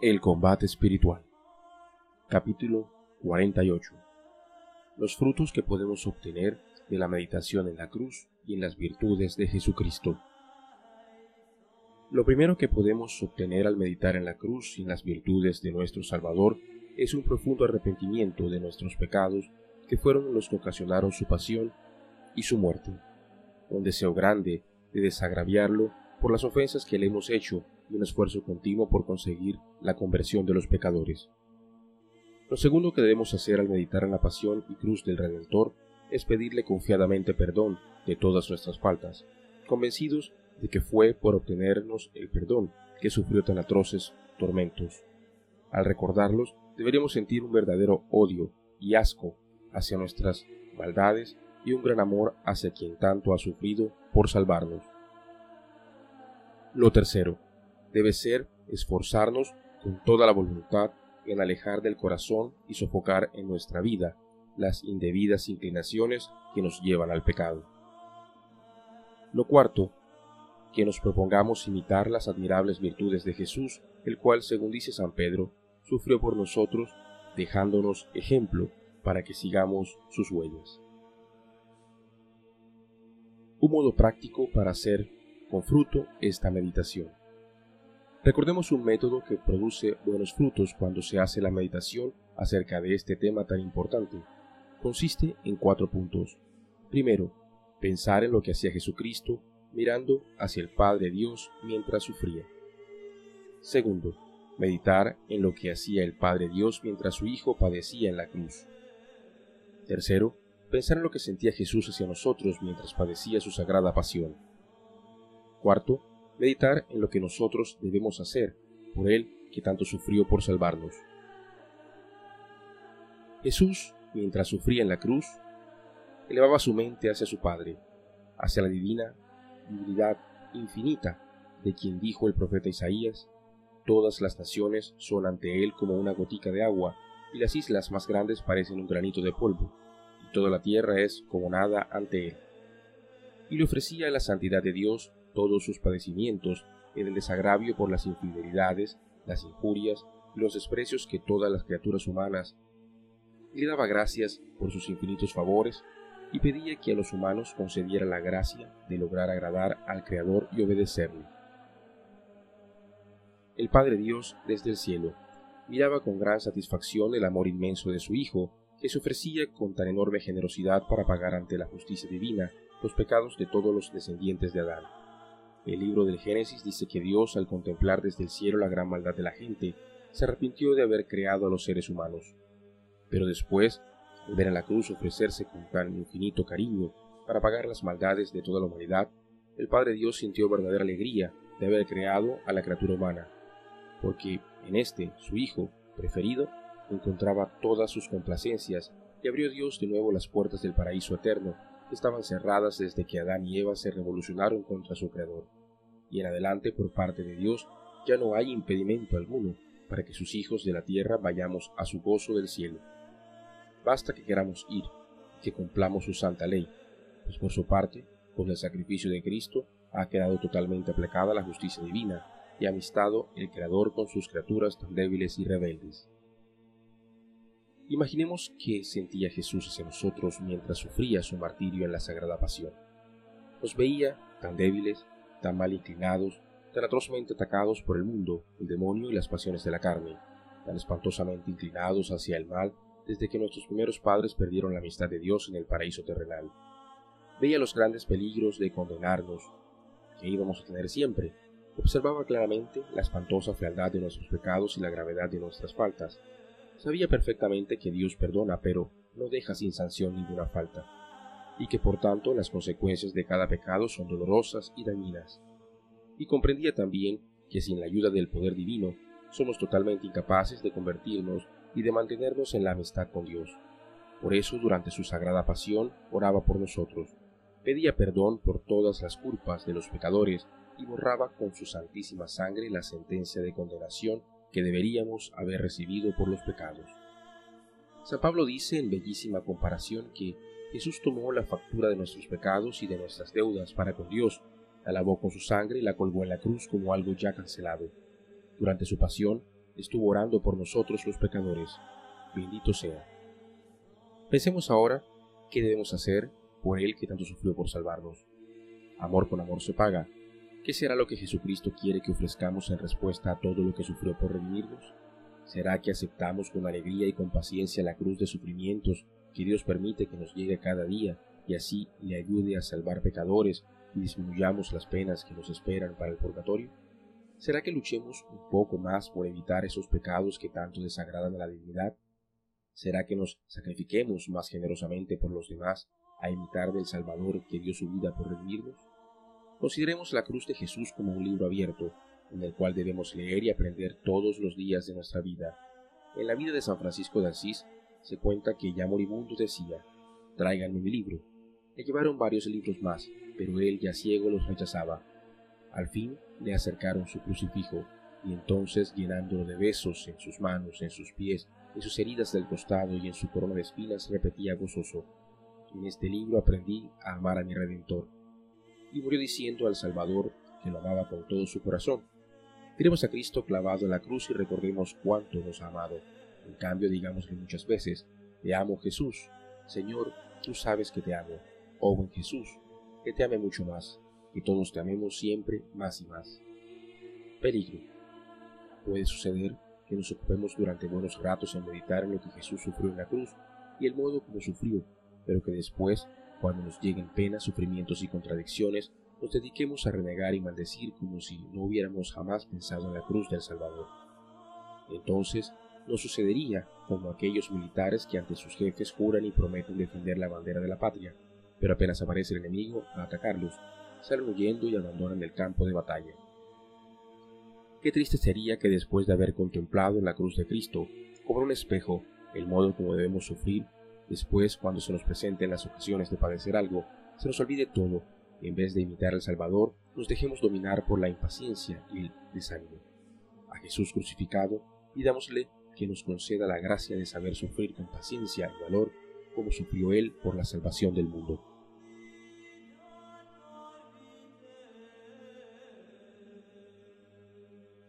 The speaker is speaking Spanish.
El combate espiritual. Capítulo 48. Los frutos que podemos obtener de la meditación en la cruz y en las virtudes de Jesucristo. Lo primero que podemos obtener al meditar en la cruz y en las virtudes de nuestro Salvador es un profundo arrepentimiento de nuestros pecados que fueron los que ocasionaron su pasión y su muerte, un deseo grande de desagraviarlo por las ofensas que le hemos hecho un esfuerzo continuo por conseguir la conversión de los pecadores. Lo segundo que debemos hacer al meditar en la pasión y cruz del Redentor es pedirle confiadamente perdón de todas nuestras faltas, convencidos de que fue por obtenernos el perdón que sufrió tan atroces tormentos. Al recordarlos, deberíamos sentir un verdadero odio y asco hacia nuestras maldades y un gran amor hacia quien tanto ha sufrido por salvarnos. Lo tercero, debe ser esforzarnos con toda la voluntad en alejar del corazón y sofocar en nuestra vida las indebidas inclinaciones que nos llevan al pecado. Lo cuarto, que nos propongamos imitar las admirables virtudes de Jesús, el cual, según dice San Pedro, sufrió por nosotros, dejándonos ejemplo para que sigamos sus huellas. Un modo práctico para hacer con fruto esta meditación. Recordemos un método que produce buenos frutos cuando se hace la meditación acerca de este tema tan importante. Consiste en cuatro puntos. Primero, pensar en lo que hacía Jesucristo mirando hacia el Padre Dios mientras sufría. Segundo, meditar en lo que hacía el Padre Dios mientras su Hijo padecía en la cruz. Tercero, pensar en lo que sentía Jesús hacia nosotros mientras padecía su sagrada pasión. Cuarto, meditar en lo que nosotros debemos hacer por Él que tanto sufrió por salvarnos. Jesús, mientras sufría en la cruz, elevaba su mente hacia su Padre, hacia la divina divinidad infinita de quien dijo el profeta Isaías, todas las naciones son ante Él como una gotica de agua, y las islas más grandes parecen un granito de polvo, y toda la tierra es como nada ante Él. Y le ofrecía la santidad de Dios todos sus padecimientos en el desagravio por las infidelidades, las injurias y los desprecios que todas las criaturas humanas, le daba gracias por sus infinitos favores y pedía que a los humanos concediera la gracia de lograr agradar al Creador y obedecerle. El Padre Dios desde el cielo miraba con gran satisfacción el amor inmenso de su Hijo, que se ofrecía con tan enorme generosidad para pagar ante la justicia divina los pecados de todos los descendientes de Adán. El libro del Génesis dice que Dios, al contemplar desde el cielo la gran maldad de la gente, se arrepintió de haber creado a los seres humanos. Pero después, al ver a la cruz ofrecerse con tan infinito cariño para pagar las maldades de toda la humanidad, el Padre Dios sintió verdadera alegría de haber creado a la criatura humana, porque en este, su Hijo preferido, encontraba todas sus complacencias y abrió Dios de nuevo las puertas del paraíso eterno, que estaban cerradas desde que Adán y Eva se revolucionaron contra su Creador y en adelante por parte de Dios ya no hay impedimento alguno para que sus hijos de la tierra vayamos a su gozo del cielo. Basta que queramos ir, que cumplamos su santa ley, pues por su parte, con el sacrificio de Cristo, ha quedado totalmente aplicada la justicia divina y amistado el Creador con sus criaturas tan débiles y rebeldes. Imaginemos qué sentía Jesús hacia nosotros mientras sufría su martirio en la Sagrada Pasión. Nos veía tan débiles, tan mal inclinados, tan atrozmente atacados por el mundo, el demonio y las pasiones de la carne, tan espantosamente inclinados hacia el mal desde que nuestros primeros padres perdieron la amistad de Dios en el paraíso terrenal. Veía los grandes peligros de condenarnos, que íbamos a tener siempre. Observaba claramente la espantosa fealdad de nuestros pecados y la gravedad de nuestras faltas. Sabía perfectamente que Dios perdona, pero no deja sin sanción ninguna falta y que por tanto las consecuencias de cada pecado son dolorosas y dañinas. Y comprendía también que sin la ayuda del poder divino somos totalmente incapaces de convertirnos y de mantenernos en la amistad con Dios. Por eso durante su sagrada pasión oraba por nosotros, pedía perdón por todas las culpas de los pecadores y borraba con su santísima sangre la sentencia de condenación que deberíamos haber recibido por los pecados. San Pablo dice en bellísima comparación que Jesús tomó la factura de nuestros pecados y de nuestras deudas para con Dios, la lavó con su sangre y la colgó en la cruz como algo ya cancelado. Durante su pasión, estuvo orando por nosotros los pecadores. Bendito sea. Pensemos ahora qué debemos hacer por Él que tanto sufrió por salvarnos. Amor con amor se paga. ¿Qué será lo que Jesucristo quiere que ofrezcamos en respuesta a todo lo que sufrió por redimirnos? ¿Será que aceptamos con alegría y con paciencia la cruz de sufrimientos que Dios permite que nos llegue cada día y así le ayude a salvar pecadores y disminuyamos las penas que nos esperan para el purgatorio? ¿Será que luchemos un poco más por evitar esos pecados que tanto desagradan a la dignidad? ¿Será que nos sacrifiquemos más generosamente por los demás a imitar del Salvador que dio su vida por redimirnos? Consideremos la cruz de Jesús como un libro abierto, en el cual debemos leer y aprender todos los días de nuestra vida. En la vida de San Francisco de Asís se cuenta que ya moribundo decía, tráiganme mi libro. Le llevaron varios libros más, pero él ya ciego los rechazaba. Al fin le acercaron su crucifijo, y entonces llenándolo de besos en sus manos, en sus pies, en sus heridas del costado y en su corona de espinas, repetía gozoso, en este libro aprendí a amar a mi Redentor. Y murió diciendo al Salvador que lo amaba con todo su corazón. Miremos a Cristo clavado en la cruz y recordemos cuánto nos ha amado. En cambio, digámosle muchas veces, te amo Jesús, Señor, tú sabes que te amo. Oh buen Jesús, que te ame mucho más, que todos te amemos siempre más y más. Peligro. Puede suceder que nos ocupemos durante buenos ratos en meditar en lo que Jesús sufrió en la cruz y el modo como sufrió, pero que después, cuando nos lleguen penas, sufrimientos y contradicciones, nos dediquemos a renegar y maldecir como si no hubiéramos jamás pensado en la cruz del Salvador. Entonces, nos sucedería como aquellos militares que ante sus jefes juran y prometen defender la bandera de la patria, pero apenas aparece el enemigo a atacarlos, salen huyendo y abandonan el campo de batalla. Qué triste sería que después de haber contemplado en la cruz de Cristo, como un espejo, el modo como debemos sufrir Después, cuando se nos presenten las ocasiones de padecer algo, se nos olvide todo y en vez de imitar al Salvador, nos dejemos dominar por la impaciencia y el desánimo. A Jesús crucificado, pidámosle que nos conceda la gracia de saber sufrir con paciencia y valor como sufrió Él por la salvación del mundo.